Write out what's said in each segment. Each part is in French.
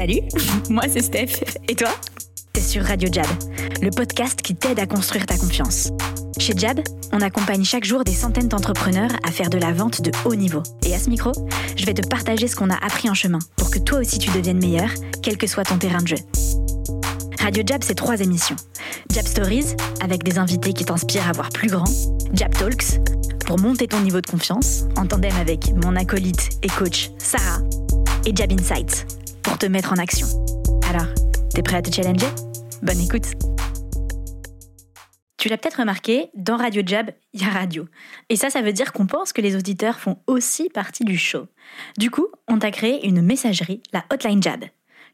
Salut, moi c'est Steph. Et toi? T'es sur Radio Jab, le podcast qui t'aide à construire ta confiance. Chez Jab, on accompagne chaque jour des centaines d'entrepreneurs à faire de la vente de haut niveau. Et à ce micro, je vais te partager ce qu'on a appris en chemin pour que toi aussi tu deviennes meilleur, quel que soit ton terrain de jeu. Radio Jab, c'est trois émissions. Jab Stories, avec des invités qui t'inspirent à voir plus grand. Jab Talks, pour monter ton niveau de confiance, en tandem avec mon acolyte et coach Sarah. Et Jab Insights, pour te mettre en action. Alors, t'es prêt à te challenger? Bonne écoute Tu l'as peut-être remarqué, dans Radio Jab, il y a radio. Et ça, ça veut dire qu'on pense que les auditeurs font aussi partie du show. Du coup, on t'a créé une messagerie, la Hotline Jab.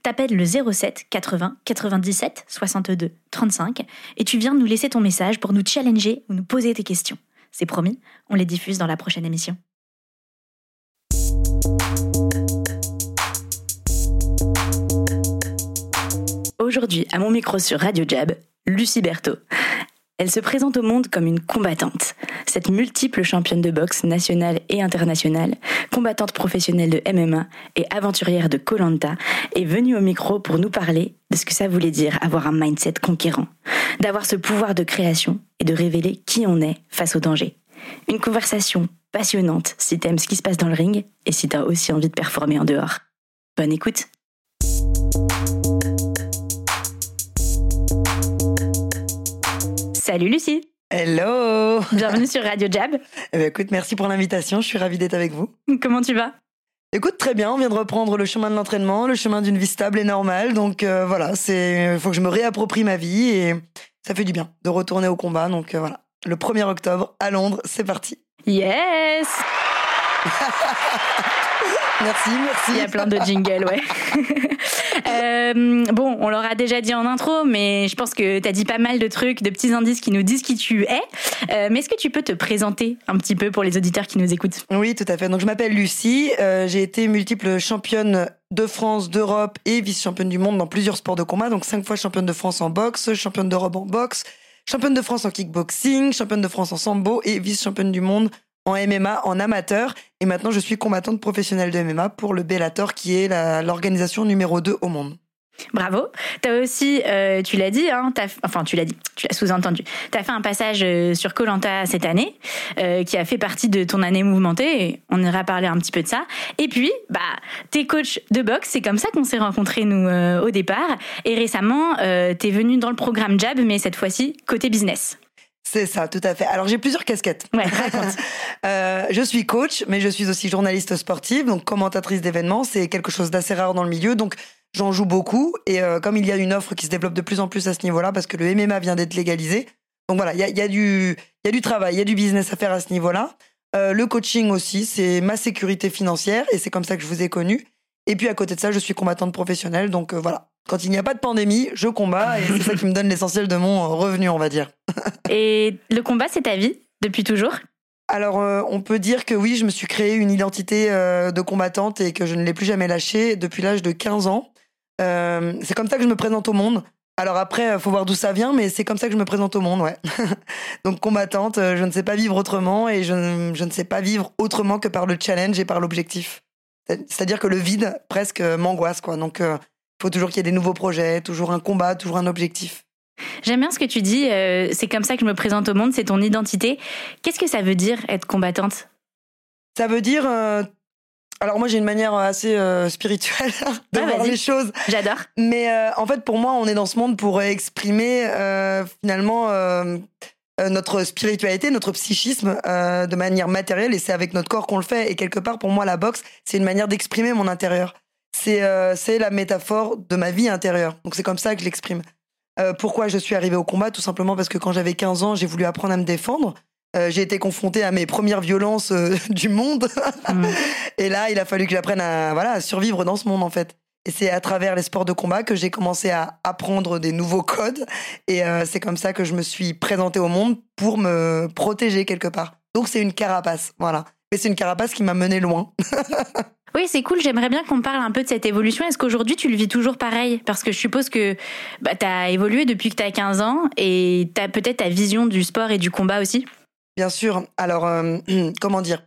T'appelles le 07 80 97 62 35 et tu viens nous laisser ton message pour nous challenger ou nous poser tes questions. C'est promis, on les diffuse dans la prochaine émission. Aujourd'hui, à mon micro sur Radio Jab, Lucie Berthaud. Elle se présente au monde comme une combattante. Cette multiple championne de boxe nationale et internationale, combattante professionnelle de MMA et aventurière de Colanta, est venue au micro pour nous parler de ce que ça voulait dire avoir un mindset conquérant, d'avoir ce pouvoir de création et de révéler qui on est face au danger. Une conversation passionnante si t'aimes ce qui se passe dans le ring et si t'as aussi envie de performer en dehors. Bonne écoute! Salut Lucie Hello Bienvenue sur Radio Jab. Eh bien, écoute, merci pour l'invitation, je suis ravie d'être avec vous. Comment tu vas? Écoute, très bien, on vient de reprendre le chemin de l'entraînement, le chemin d'une vie stable et normale, donc euh, voilà, c'est faut que je me réapproprie ma vie et ça fait du bien de retourner au combat, donc euh, voilà. Le 1er octobre à Londres, c'est parti. Yes Merci, merci. Il y a plein de jingles, ouais. euh, bon, on l'aura déjà dit en intro, mais je pense que tu as dit pas mal de trucs, de petits indices qui nous disent qui tu es. Euh, mais est-ce que tu peux te présenter un petit peu pour les auditeurs qui nous écoutent? Oui, tout à fait. Donc, je m'appelle Lucie. Euh, j'ai été multiple championne de France, d'Europe et vice-championne du monde dans plusieurs sports de combat. Donc, cinq fois championne de France en boxe, championne d'Europe en boxe, championne de France en kickboxing, championne de France en sambo et vice-championne du monde en MMA, en amateur. Et maintenant, je suis combattante professionnelle de MMA pour le Bellator, qui est l'organisation numéro 2 au monde. Bravo. Tu as aussi, euh, tu l'as dit, hein, enfin tu l'as dit, tu l'as sous-entendu. Tu as fait un passage euh, sur Colanta cette année, euh, qui a fait partie de ton année mouvementée. On ira parler un petit peu de ça. Et puis, bah, t'es coach de boxe. C'est comme ça qu'on s'est rencontrés nous au départ. Et récemment, t'es venu dans le programme Jab, mais cette fois-ci côté business. C'est ça, tout à fait. Alors j'ai plusieurs casquettes. Ouais, raconte. euh, je suis coach, mais je suis aussi journaliste sportive, donc commentatrice d'événements. C'est quelque chose d'assez rare dans le milieu, donc j'en joue beaucoup. Et euh, comme il y a une offre qui se développe de plus en plus à ce niveau-là, parce que le MMA vient d'être légalisé, donc voilà, il y a, y, a du, y a du travail, il y a du business à faire à ce niveau-là. Euh, le coaching aussi, c'est ma sécurité financière, et c'est comme ça que je vous ai connu. Et puis à côté de ça, je suis combattante professionnelle, donc euh, voilà. Quand il n'y a pas de pandémie, je combats et c'est ça qui me donne l'essentiel de mon revenu, on va dire. et le combat, c'est ta vie depuis toujours? Alors, euh, on peut dire que oui, je me suis créé une identité euh, de combattante et que je ne l'ai plus jamais lâchée depuis l'âge de 15 ans. Euh, c'est comme ça que je me présente au monde. Alors après, faut voir d'où ça vient, mais c'est comme ça que je me présente au monde, ouais. Donc combattante, je ne sais pas vivre autrement et je, je ne sais pas vivre autrement que par le challenge et par l'objectif. C'est-à-dire que le vide presque m'angoisse, quoi. Donc il faut toujours qu'il y ait des nouveaux projets, toujours un combat, toujours un objectif. J'aime bien ce que tu dis, euh, c'est comme ça que je me présente au monde, c'est ton identité. Qu'est-ce que ça veut dire être combattante? Ça veut dire... Euh, alors moi j'ai une manière assez euh, spirituelle de ah, voir les choses. J'adore. Mais en fait pour moi on est dans ce monde pour exprimer finalement notre spiritualité, notre psychisme de manière matérielle et c'est avec notre corps qu'on le fait. Et quelque part pour moi la boxe c'est une manière d'exprimer mon intérieur c'est euh, c'est la métaphore de ma vie intérieure. Donc c'est comme ça que je l'exprime. Euh, pourquoi je suis arrivée au combat? Tout simplement parce que quand j'avais 15 ans, j'ai voulu apprendre à me défendre. Euh, j'ai été confrontée à mes premières violences du monde. Mm. Et là, il a fallu que j'apprenne à, voilà, à survivre dans ce monde, en fait. Et c'est à travers les sports de combat que j'ai commencé à apprendre des nouveaux codes. Et c'est comme ça que je me suis présentée au monde pour me protéger quelque part. Donc c'est une carapace, voilà. Mais c'est une carapace qui m'a menée loin. Oui, c'est cool. J'aimerais bien qu'on parle un peu de cette évolution. Est-ce qu'aujourd'hui, tu le vis toujours pareil? Parce que je suppose que bah, tu as évolué depuis que tu as 15 ans et tu as peut-être ta vision du sport et du combat aussi? Bien sûr. Alors, euh, comment dire?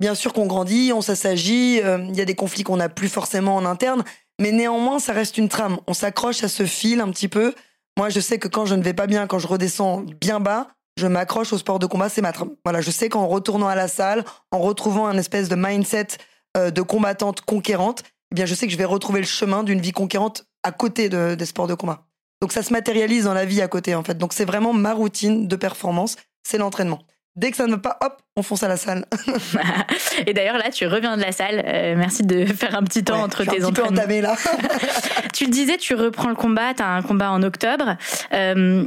Bien sûr qu'on grandit, on s'assagit, euh, il y a des conflits qu'on n'a plus forcément en interne, Mais néanmoins, ça reste une trame. On s'accroche à ce fil un petit peu. Moi, je sais que quand je ne vais pas bien, quand je redescends bien bas, je m'accroche au sport de combat, c'est ma trame. Voilà, je sais qu'en retournant à la salle, en retrouvant un espèce de mindset euh, de combattante conquérante, eh bien, je sais que je vais retrouver le chemin d'une vie conquérante à côté des sports de combat. Donc ça se matérialise dans la vie à côté, en fait. Donc c'est vraiment ma routine de performance, c'est l'entraînement. Dès que ça ne va pas, hop, on fonce à la salle. et d'ailleurs, là, tu reviens de la salle. Euh, merci de faire un petit temps entre tes un entraînements. Peu entamé, là. tu le disais, tu reprends le combat. Tu as un combat en octobre. Euh,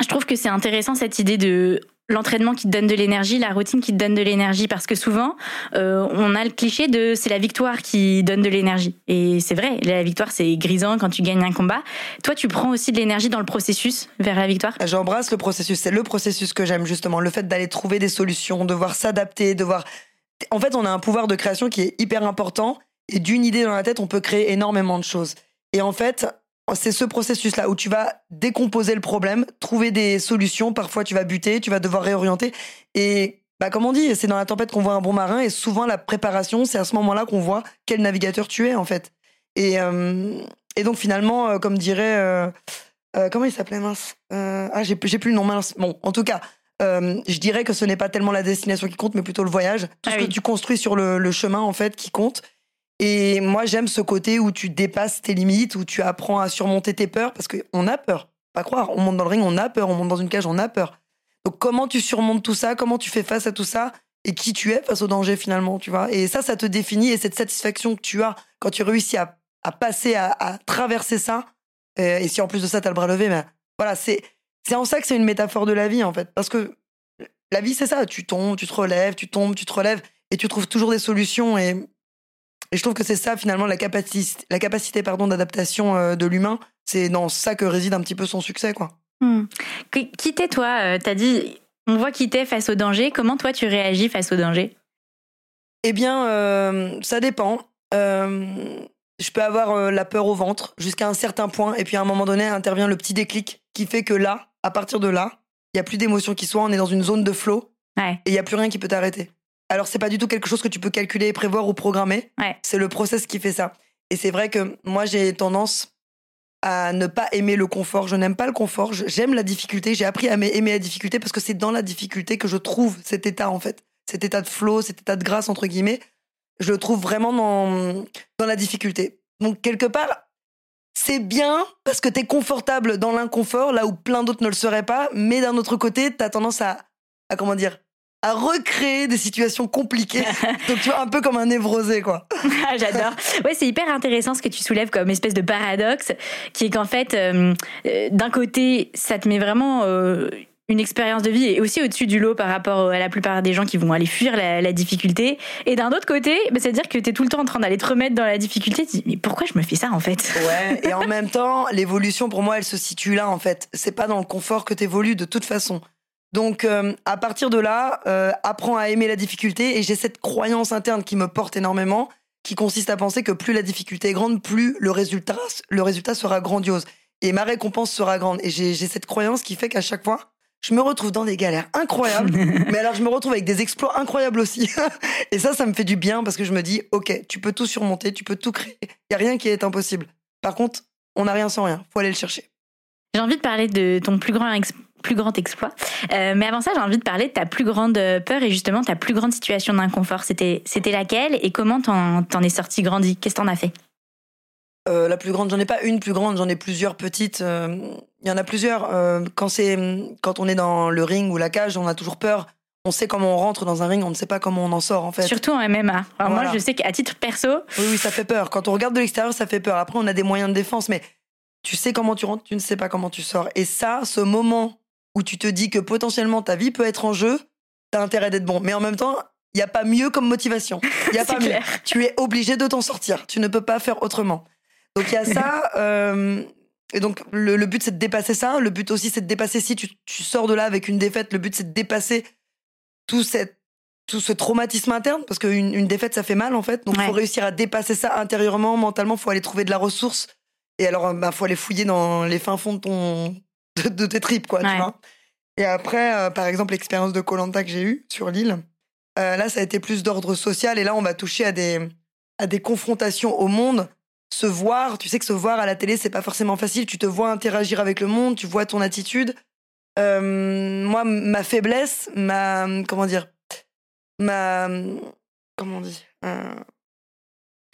je trouve que c'est intéressant cette idée de l'entraînement qui te donne de l'énergie, la routine qui te donne de l'énergie, parce que souvent, euh, on a le cliché de c'est la victoire qui donne de l'énergie. Et c'est vrai, la victoire, c'est grisant quand tu gagnes un combat. Toi, tu prends aussi de l'énergie dans le processus vers la victoire? J'embrasse le processus, c'est le processus que j'aime justement, le fait d'aller trouver des solutions, de voir s'adapter, de voir... En fait, on a un pouvoir de création qui est hyper important, et d'une idée dans la tête, on peut créer énormément de choses. Et en fait, c'est ce processus-là où tu vas décomposer le problème, trouver des solutions. Parfois, tu vas buter, tu vas devoir réorienter. Et bah, comme on dit, c'est dans la tempête qu'on voit un bon marin. Et souvent, la préparation, c'est à ce moment-là qu'on voit quel navigateur tu es, en fait. Et, euh, et donc, finalement, euh, comme dirait. Euh, comment il s'appelait, mince Ah, j'ai plus le nom, mince. Bon, en tout cas. je dirais que ce n'est pas tellement la destination qui compte, mais plutôt le voyage. Tout ah ce que tu construis sur le, le chemin, en fait, qui compte. Et moi, j'aime ce côté où tu dépasses tes limites, où tu apprends à surmonter tes peurs, parce qu'on a peur. Pas croire, on monte dans le ring, on a peur, on monte dans une cage, on a peur. Donc comment tu surmontes tout ça, comment tu fais face à tout ça, et qui tu es face au danger finalement, tu vois? Et ça, ça te définit, et cette satisfaction que tu as quand tu réussis à, passer, à, traverser ça, euh, et, si en plus de ça, tu as le bras levé, mais voilà, c'est en ça que c'est une métaphore de la vie, en fait. Parce que la vie, c'est ça, tu tombes, tu te relèves, tu tombes, tu te relèves, et tu trouves toujours des solutions, et et je trouve que c'est ça finalement la capacité, la capacité pardon d'adaptation euh, de l'humain. C'est dans ça que réside un petit peu son succès, quoi. Hmm. Qui t'es toi euh, T'as dit, on voit qui t'es face au danger. Comment toi tu réagis face au danger? Eh bien, euh, ça dépend. je peux avoir la peur au ventre jusqu'à un certain point, et puis à un moment donné intervient le petit déclic qui fait que là, à partir de là, il y a plus d'émotion qui soit. On est dans une zone de flow, et il y a plus rien qui peut t'arrêter. Alors, c'est pas du tout quelque chose que tu peux calculer, prévoir ou programmer. C'est le process qui fait ça. Et c'est vrai que moi, j'ai tendance à ne pas aimer le confort. Je n'aime pas le confort. J'aime la difficulté. J'ai appris à aimer la difficulté parce que c'est dans la difficulté que je trouve cet état, en fait. Cet état de flow, cet état de grâce, entre guillemets. Je le trouve vraiment dans, dans la difficulté. Donc, quelque part, c'est bien parce que tu es confortable dans l'inconfort, là où plein d'autres ne le seraient pas. Mais d'un autre côté, tu as tendance à, à, comment dire, à recréer des situations compliquées. Donc tu vois, un peu comme un névrosé, quoi. Ah, j'adore. Ouais, c'est hyper intéressant ce que tu soulèves comme espèce de paradoxe, qui est qu'en fait, euh, euh, d'un côté, ça te met vraiment euh, une expérience de vie et aussi au-dessus du lot par rapport à la plupart des gens qui vont aller fuir la, difficulté. Et d'un autre côté, bah, c'est-à-dire que tu es tout le temps en train d'aller te remettre dans la difficulté. Tu dis, mais pourquoi je me fais ça en fait? Ouais, et en même temps, l'évolution pour moi, elle se situe là en fait. C'est pas dans le confort que tu évolues de toute façon. Donc euh, à partir de là, euh, apprends à aimer la difficulté et j'ai cette croyance interne qui me porte énormément, qui consiste à penser que plus la difficulté est grande, plus le résultat, le résultat sera grandiose et ma récompense sera grande. Et j'ai cette croyance qui fait qu'à chaque fois, je me retrouve dans des galères incroyables, mais alors je me retrouve avec des exploits incroyables aussi. et ça, ça me fait du bien parce que je me dis, ok, tu peux tout surmonter, tu peux tout créer, il y a rien qui est impossible. Par contre, on n'a rien sans rien, faut aller le chercher. J'ai envie de parler de ton plus grand plus grand exploit. Euh, mais avant ça, j'ai envie de parler de ta plus grande peur et justement ta plus grande situation d'inconfort. C'était, c'était laquelle et comment t'en, t'en es sorti grandi Qu'est-ce que t'en as fait? Euh, La plus grande, j'en ai pas une plus grande, j'en ai plusieurs petites. Euh, il y en a plusieurs. quand, c'est, quand on est dans le ring ou la cage, on a toujours peur. On sait comment on rentre dans un ring, on ne sait pas comment on en sort en fait. Surtout en MMA. Alors moi, je sais qu'à titre perso. Oui, oui, ça fait peur. Quand on regarde de l'extérieur, ça fait peur. Après, on a des moyens de défense, mais tu sais comment tu rentres, tu ne sais pas comment tu sors. Et ça, ce moment où tu te dis que potentiellement ta vie peut être en jeu, t'as intérêt d'être bon. Mais en même temps, il n'y a pas mieux comme motivation. Il a pas mieux. Tu es obligé de t'en sortir. Tu ne peux pas faire autrement. Donc il y a ça. Euh, et donc le, but c'est de dépasser ça. Le but aussi c'est de dépasser si tu, sors de là avec une défaite. Le but c'est de dépasser tout cette tout ce traumatisme interne parce qu'une une défaite ça fait mal en fait. Donc il faut réussir à dépasser ça intérieurement, mentalement. Faut aller trouver de la ressource. Et alors bah faut aller fouiller dans les fins fonds de ton de, tes tripes, quoi, tu vois. Et après, euh, par exemple, l'expérience de Colanta que j'ai eue sur l'île, euh, là, ça a été plus d'ordre social. Et là, on va toucher à des, à des confrontations au monde se voir, tu sais que se voir à la télé, c'est pas forcément facile. Tu te vois interagir avec le monde, tu vois ton attitude. Euh, moi, ma faiblesse, ma. Comment dire Ma. Comment on dit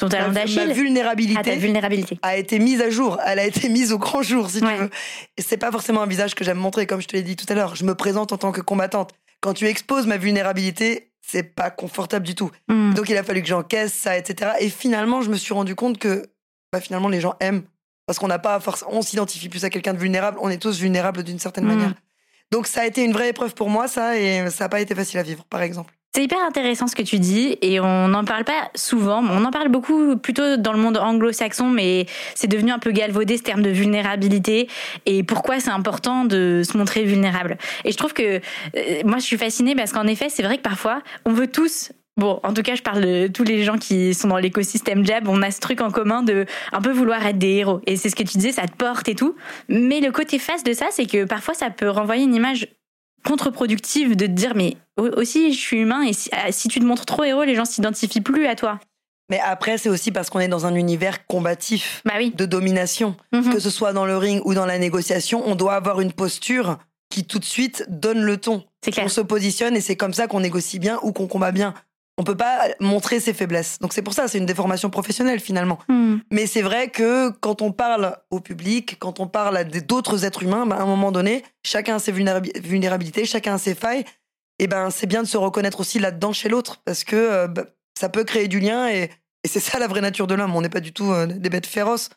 Ton talent ma, d'Achille ma vulnérabilité, Ah, ta vulnérabilité. a été mise à jour. Elle a été mise au grand jour, si Ouais. tu veux. C'est pas forcément un visage que j'aime montrer, comme je te l'ai dit tout à l'heure. Je me présente en tant que combattante. Quand tu exposes ma vulnérabilité, c'est pas confortable du tout. Hmm. Donc il a fallu que j'encaisse ça, etc. Et finalement, je me suis rendu compte que bah, finalement les gens aiment parce qu'on n'a pas forcément, on s'identifie plus à quelqu'un de vulnérable. On est tous vulnérables d'une certaine Mm. manière. Donc ça a été une vraie épreuve pour moi, ça, et ça n'a pas été facile à vivre, par exemple. C'est hyper intéressant ce que tu dis et on n'en parle pas souvent. On en parle beaucoup plutôt dans le monde anglo-saxon, mais c'est devenu un peu galvaudé ce terme de vulnérabilité et pourquoi c'est important de se montrer vulnérable. Et je trouve que euh, moi je suis fascinée parce qu'en effet c'est vrai que parfois on veut tous Bon, en tout cas, je parle de tous les gens qui sont dans l'écosystème Jab. On a ce truc en commun de un peu vouloir être des héros. Et c'est ce que tu disais, ça te porte et tout. Mais le côté face de ça, c'est que parfois, ça peut renvoyer une image contre-productive de te dire, mais aussi, je suis humain et si, ah, si tu te montres trop héros, les gens s'identifient plus à toi. Mais après, c'est aussi parce qu'on est dans un univers combatif, Bah oui. de domination. Mhm. Que ce soit dans le ring ou dans la négociation, on doit avoir une posture qui tout de suite donne le ton. Clair. On se positionne et c'est comme ça qu'on négocie bien ou qu'on combat bien. On peut pas montrer ses faiblesses. Donc c'est pour ça, c'est une déformation professionnelle finalement. Hmm. Mais c'est vrai que quand on parle au public, quand on parle à d'autres êtres humains, ben, à un moment donné, chacun a ses vulnérabi- vulnérabilités, chacun a ses failles. Et ben c'est bien de se reconnaître aussi là-dedans chez l'autre parce que euh, ben, ça peut créer du lien et, et c'est ça la vraie nature de l'homme. On n'est pas du tout euh, des bêtes féroces.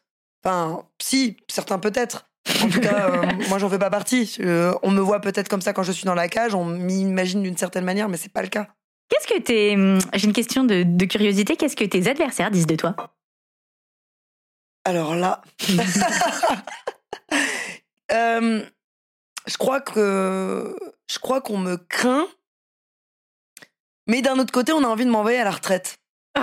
Enfin, si, certains peut-être. En tout cas, euh, moi j'en fais pas partie. Euh, on me voit peut-être comme ça quand je suis dans la cage, on m'imagine d'une certaine manière, mais c'est pas le cas. Qu'est-ce que tes. hum, J'ai une question de, de curiosité. Qu'est-ce que tes adversaires disent de toi? Alors là, Euh, je crois que je crois qu'on me craint, mais d'un autre côté, on a envie de m'envoyer à la retraite.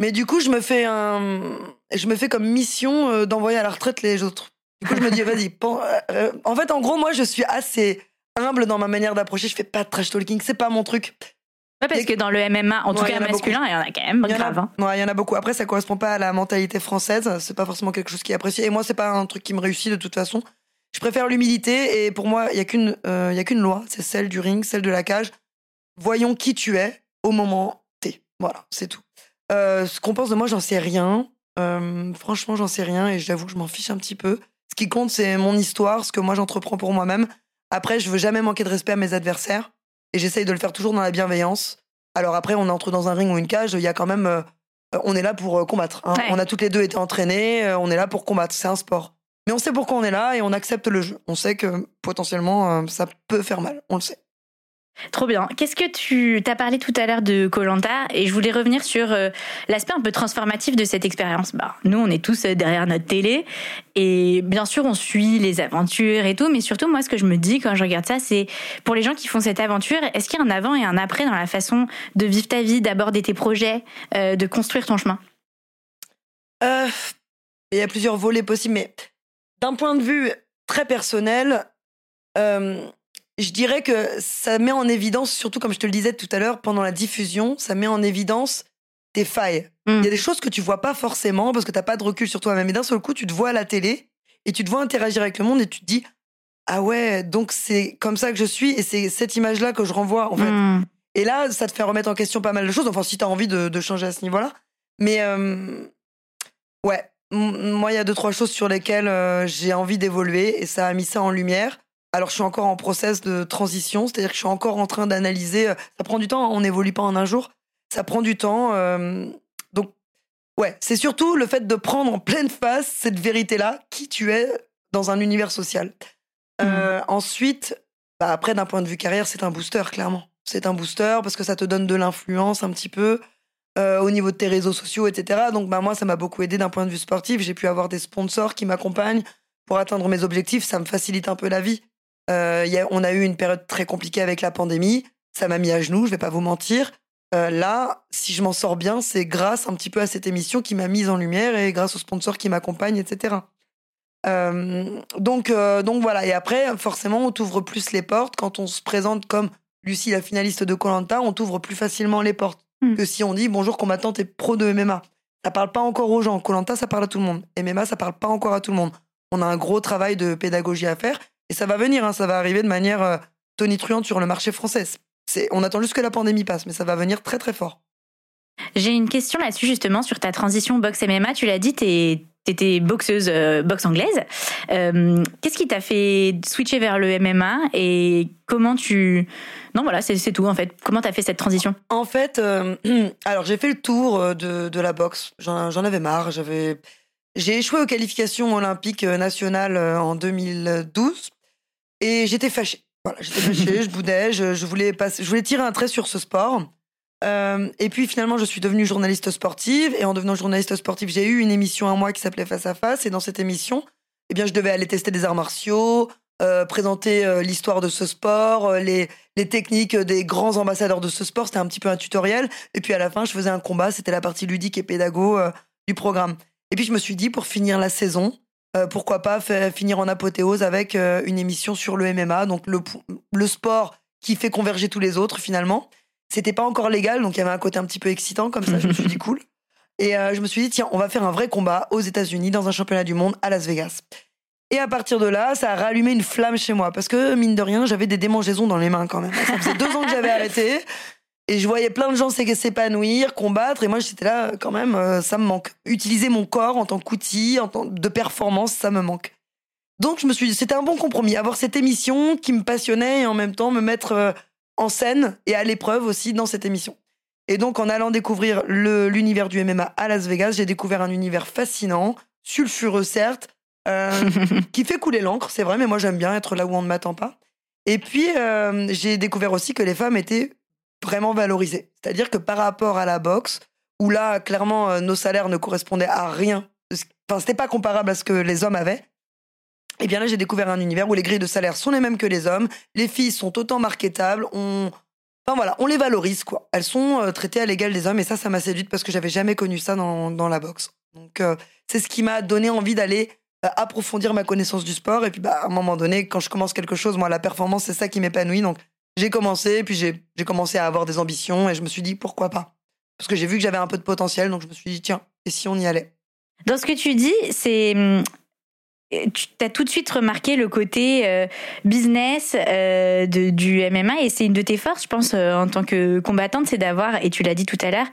mais du coup, je me fais un, je me fais comme mission euh, d'envoyer à la retraite les autres. Du coup, je me dis, vas-y. pen- euh, en fait, en gros, moi, je suis assez humble dans ma manière d'approcher. Je fais pas de trash talking, c'est pas mon truc. Ouais, parce que dans le MMA, en tout Ouais, cas masculin, il y en a quand même Il grave. hein. Ouais, il y en a beaucoup. Après, ça correspond pas à la mentalité française. C'est pas forcément quelque chose qui est apprécié. Et moi, c'est pas un truc qui me réussit de toute façon. Je préfère l'humilité. Et pour moi, il y a qu'une, euh, il y a qu'une loi. C'est celle du ring, celle de la cage. Voyons qui tu es au moment T. Voilà, c'est tout. Euh, ce qu'on pense de moi, j'en sais rien. Euh, franchement, j'en sais rien. Et j'avoue que je m'en fiche un petit peu. Ce qui compte, c'est mon histoire, ce que moi j'entreprends pour moi-même. Après, je veux jamais manquer de respect à mes adversaires. Et j'essaye de le faire toujours dans la bienveillance. Alors après, on entre dans un ring ou une cage, il y a quand même. euh, on est là pour euh, combattre. hein. Ouais. On a toutes les deux été entraînés, euh, on est là pour combattre. C'est un sport. Mais on sait pourquoi on est là et on accepte le jeu. On sait que potentiellement, euh, ça peut faire mal. On le sait. Trop bien. Qu'est-ce que tu t'as parlé tout à l'heure de Colanta et je voulais revenir sur euh, l'aspect un peu transformatif de cette expérience. Bah, nous, on est tous euh, derrière notre télé et bien sûr, on suit les aventures et tout, mais surtout, moi, ce que je me dis quand je regarde ça, c'est pour les gens qui font cette aventure, est-ce qu'il y a un avant et un après dans la façon de vivre ta vie, d'aborder tes projets, euh, de construire ton chemin? Il y a plusieurs volets possibles, mais d'un point de vue très personnel, je dirais que ça met en évidence, surtout comme je te le disais tout à l'heure, pendant la diffusion, ça met en évidence tes failles. Mm. Il y a des choses que tu vois pas forcément parce que t'as pas de recul sur toi-même. Et d'un seul coup, tu te vois à la télé et tu te vois interagir avec le monde et tu te dis ah ouais, donc c'est comme ça que je suis et c'est cette image-là que je renvoie en fait. Hmm. Et là, ça te fait remettre en question pas mal de choses. Enfin, si tu as envie de, de changer à ce niveau-là. Mais euh, ouais, moi, il y a deux, trois choses sur lesquelles euh, j'ai envie d'évoluer et ça a mis ça en lumière. Alors, je suis encore en process de transition, c'est-à-dire que je suis encore en train d'analyser. euh, Ça prend du temps, hein, on n'évolue pas en un jour. Ça prend du temps. euh, donc, ouais, c'est surtout le fait de prendre en pleine face cette vérité-là, qui tu es dans un univers social. Euh, Ensuite, bah après, d'un point de vue carrière, c'est un booster, clairement. C'est un booster parce que ça te donne de l'influence un petit peu euh, au niveau de tes réseaux sociaux, etc. Donc, bah, moi, ça m'a beaucoup aidé d'un point de vue sportif. J'ai pu avoir des sponsors qui m'accompagnent pour atteindre mes objectifs. Ça me facilite un peu la vie. Euh, il y a- on a eu une période très compliquée avec la pandémie. Ça m'a mis à genoux, je vais pas vous mentir. Euh, là, si je m'en sors bien, c'est grâce un petit peu à cette émission qui m'a mise en lumière et grâce aux sponsors qui m'accompagnent, etc. Euh, donc, donc voilà. Et après, forcément, on t'ouvre plus les portes quand on se présente comme Lucie, la finaliste de Colanta. On t'ouvre plus facilement les portes Mm. que si on dit bonjour combattante et pro de MMA. ça parle pas encore aux gens. Colanta, ça parle à tout le monde. MMA, ça parle pas encore à tout le monde. On a un gros travail de pédagogie à faire et ça va venir. Hein, ça va arriver de manière euh, tonitruante sur le marché français. On attend juste que la pandémie passe, mais ça va venir très très fort. J'ai une question là-dessus justement sur ta transition boxe MMA. Tu l'as dit, t'es étais boxeuse euh, boxe anglaise. Euh, qu'est-ce qui t'a fait switcher vers le MMA et comment tu non voilà c'est tout en fait. Comment t'as fait cette transition? En fait, euh, alors j'ai fait le tour de, de la boxe. J'en avais marre. J'avais j'ai échoué aux qualifications olympiques nationales en 2012 et j'étais fâchée. Voilà, j'étais fâchée, je boudais, je, je voulais passer, je voulais tirer un trait sur ce sport. Euh, et puis finalement, je suis devenue journaliste sportive. Et en devenant journaliste sportive, j'ai eu une émission à moi qui s'appelait Face à Face. Et dans cette émission, eh bien, je devais aller tester des arts martiaux, euh, présenter euh, l'histoire de ce sport, les, les techniques des grands ambassadeurs de ce sport. C'était un petit peu un tutoriel. Et puis à la fin, je faisais un combat. C'était la partie ludique et pédago du programme. Et puis je me suis dit, pour finir la saison, pourquoi pas finir en apothéose avec une émission sur le MMA, donc le, le sport qui fait converger tous les autres finalement. C'était pas encore légal, donc il y avait un côté un petit peu excitant comme ça. Je me suis dit cool. Et euh, je me suis dit, tiens, on va faire un vrai combat aux États-Unis dans un championnat du monde à Las Vegas. Et à partir de là, ça a rallumé une flamme chez moi. Parce que, mine de rien, j'avais des démangeaisons dans les mains quand même. Ça faisait deux ans que j'avais arrêté. Et je voyais plein de gens s'épanouir, combattre. Et moi, j'étais là, quand même, euh, ça me manque. Utiliser mon corps en tant qu'outil, en tant de performance, ça me manque. Donc, je me suis dit, c'était un bon compromis. Avoir cette émission qui me passionnait et en même temps me mettre euh, en scène et à l'épreuve aussi dans cette émission. Et donc, en allant découvrir l'univers du MMA à Las Vegas, j'ai découvert un univers fascinant, sulfureux certes, euh, qui fait couler l'encre, c'est vrai, mais moi j'aime bien être là où on ne m'attend pas. Et puis, euh, j'ai découvert aussi que les femmes étaient vraiment valorisées. C'est-à-dire que par rapport à la boxe, où là, clairement, euh, nos salaires ne correspondaient à rien, enfin, c'était pas comparable à ce que les hommes avaient, et eh bien là, j'ai découvert un univers où les grilles de salaire sont les mêmes que les hommes, les filles sont autant marketables, on... Enfin voilà, on les valorise quoi. Elles sont euh, traitées à l'égal des hommes et ça, ça m'a séduite parce que j'avais jamais connu ça dans, dans la boxe. Donc euh, c'est ce qui m'a donné envie d'aller approfondir ma connaissance du sport et puis bah, à un moment donné, quand je commence quelque chose, moi la performance c'est ça qui m'épanouit donc j'ai commencé puis j'ai commencé à avoir des ambitions et je me suis dit pourquoi pas? Parce que j'ai vu que j'avais un peu de potentiel donc je me suis dit tiens et si on y allait? Dans ce que tu dis, c'est hum, tu as tout de suite remarqué le côté euh, business euh, du MMA et c'est une de tes forces, je pense, euh, en tant que combattante, c'est d'avoir, et tu l'as dit tout à l'heure,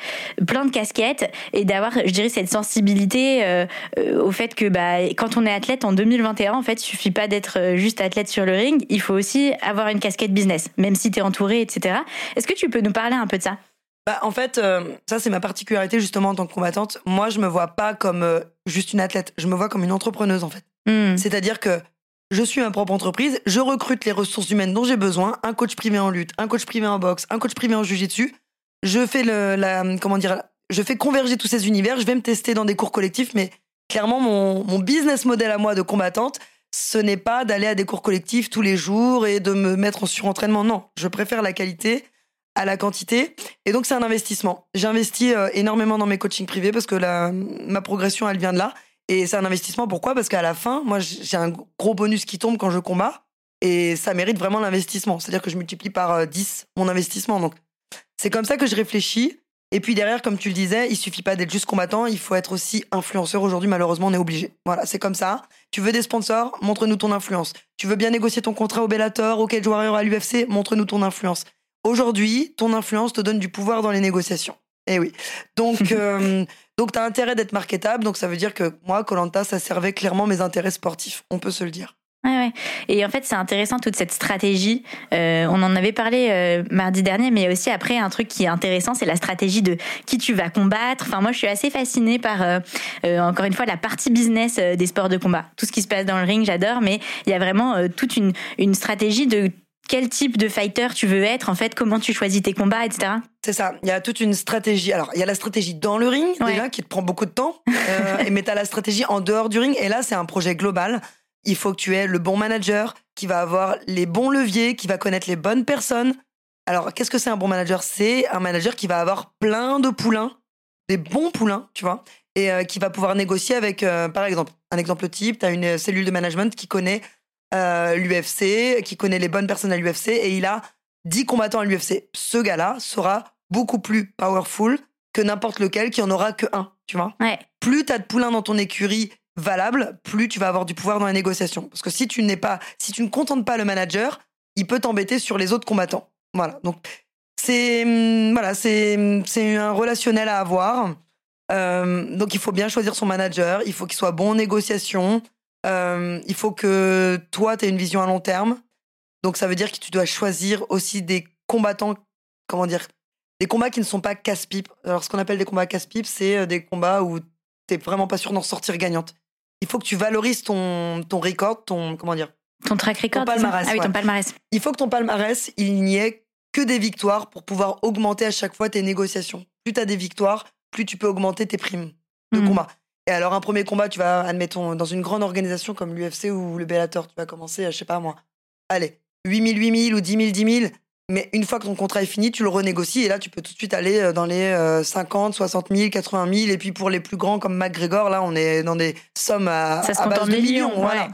plein de casquettes et d'avoir, je dirais, cette sensibilité au fait que bah, quand on est athlète en 2021, en fait, il suffit pas d'être juste athlète sur le ring, il faut aussi avoir une casquette business, même si tu es entouré, etc. Est-ce que tu peux nous parler un peu de ça? Bah, en fait, ça c'est ma particularité justement en tant que combattante. Moi, je me vois pas comme juste une athlète, je me vois comme une entrepreneuse en fait. Hmm. C'est-à-dire que je suis ma propre entreprise, je recrute les ressources humaines dont j'ai besoin, un coach privé en lutte, un coach privé en boxe, un coach privé en jujitsu. Je fais le, comment dire, je fais converger tous ces univers. Je vais me tester dans des cours collectifs, mais clairement mon, business model à moi de combattante, ce n'est pas d'aller à des cours collectifs tous les jours et de me mettre en surentraînement. Non, je préfère la qualité à la quantité. Et donc, c'est un investissement. J'investis euh, énormément dans mes coachings privés parce que ma progression, elle vient de là. Et c'est un investissement. Pourquoi? Parce qu'à la fin, moi, j'ai un gros bonus qui tombe quand je combats. Et ça mérite vraiment l'investissement. C'est-à-dire que je multiplie par 10 euh, mon investissement. Donc, c'est comme ça que je réfléchis. Et puis derrière, comme tu le disais, il suffit pas d'être juste combattant, il faut être aussi influenceur. Aujourd'hui, malheureusement, on est obligé. Voilà, c'est comme ça. Tu veux des sponsors, montre-nous ton influence. Tu veux bien négocier ton contrat au Bellator, au Cage Warrior, à l'UFC, montre-nous ton influence. Aujourd'hui, ton influence te donne du pouvoir dans les négociations. Eh oui. Donc, euh, donc tu as intérêt d'être marketable. Donc, ça veut dire que moi, Colanta, ça servait clairement mes intérêts sportifs. On peut se le dire. Ouais, ouais. Et en fait, c'est intéressant toute cette stratégie. Euh, on en avait parlé euh, mardi dernier, mais aussi après un truc qui est intéressant, c'est la stratégie de qui tu vas combattre. Enfin, moi, je suis assez fascinée par euh, encore une fois la partie business des sports de combat. Tout ce qui se passe dans le ring, j'adore, mais il y a vraiment toute une, une stratégie de quel type de fighter tu veux être, en fait, comment tu choisis tes combats, etc. C'est ça. Il y a toute une stratégie. Alors, il y a la stratégie dans le ring, déjà, qui te prend beaucoup de temps. Euh, mais tu as la stratégie en dehors du ring. Et là, c'est un projet global. Il faut que tu aies le bon manager qui va avoir les bons leviers, qui va connaître les bonnes personnes. Alors, qu'est-ce que c'est un bon manager? C'est un manager qui va avoir plein de poulains, des bons poulains, tu vois, et euh, qui va pouvoir négocier avec, euh, par exemple, un exemple type, tu as une cellule de management qui connaît euh, l'UFC, qui connaît les bonnes personnes à l'UFC, et il a 10 combattants à l'UFC. Ce gars-là sera beaucoup plus powerful que n'importe lequel qui en aura que un, tu vois. Ouais. Plus tu as de poulains dans ton écurie valable, plus tu vas avoir du pouvoir dans les négociations. Parce que si tu n'es pas, si tu ne contentes pas le manager, il peut t'embêter sur les autres combattants. Voilà. Donc c'est hum, voilà, c'est c'est un relationnel à avoir. Euh, donc il faut bien choisir son manager. Il faut qu'il soit bon en négociation. Euh, il faut que toi tu aies une vision à long terme. Donc ça veut dire que tu dois choisir aussi des combattants, comment dire, des combats qui ne sont pas casse-pipe. Alors ce qu'on appelle des combats casse-pipe, c'est euh, des combats où t'es vraiment pas sûr d'en sortir gagnante. Il faut que tu valorises ton ton record, ton comment dire, Ton track record. Ton palmarès, Ah oui, ton ouais. palmarès. il faut que ton palmarès, il n'y ait que des victoires pour pouvoir augmenter à chaque fois tes négociations. Plus tu as des victoires, plus tu peux augmenter tes primes de Mhm. combat. Et alors, un premier combat, tu vas, admettons, dans une grande organisation comme l'UFC ou le Bellator, tu vas commencer à, je sais pas moi, allez, 8000, 8000 ou 10 000, 10 000. Mais une fois que ton contrat est fini, tu le renégocies et là, tu peux tout de suite aller euh, dans les euh, 50, 60 000, 80 000. Et puis pour les plus grands comme McGregor, là, on est dans des sommes à, Ça se à base en de millions, millions. voilà. ouais.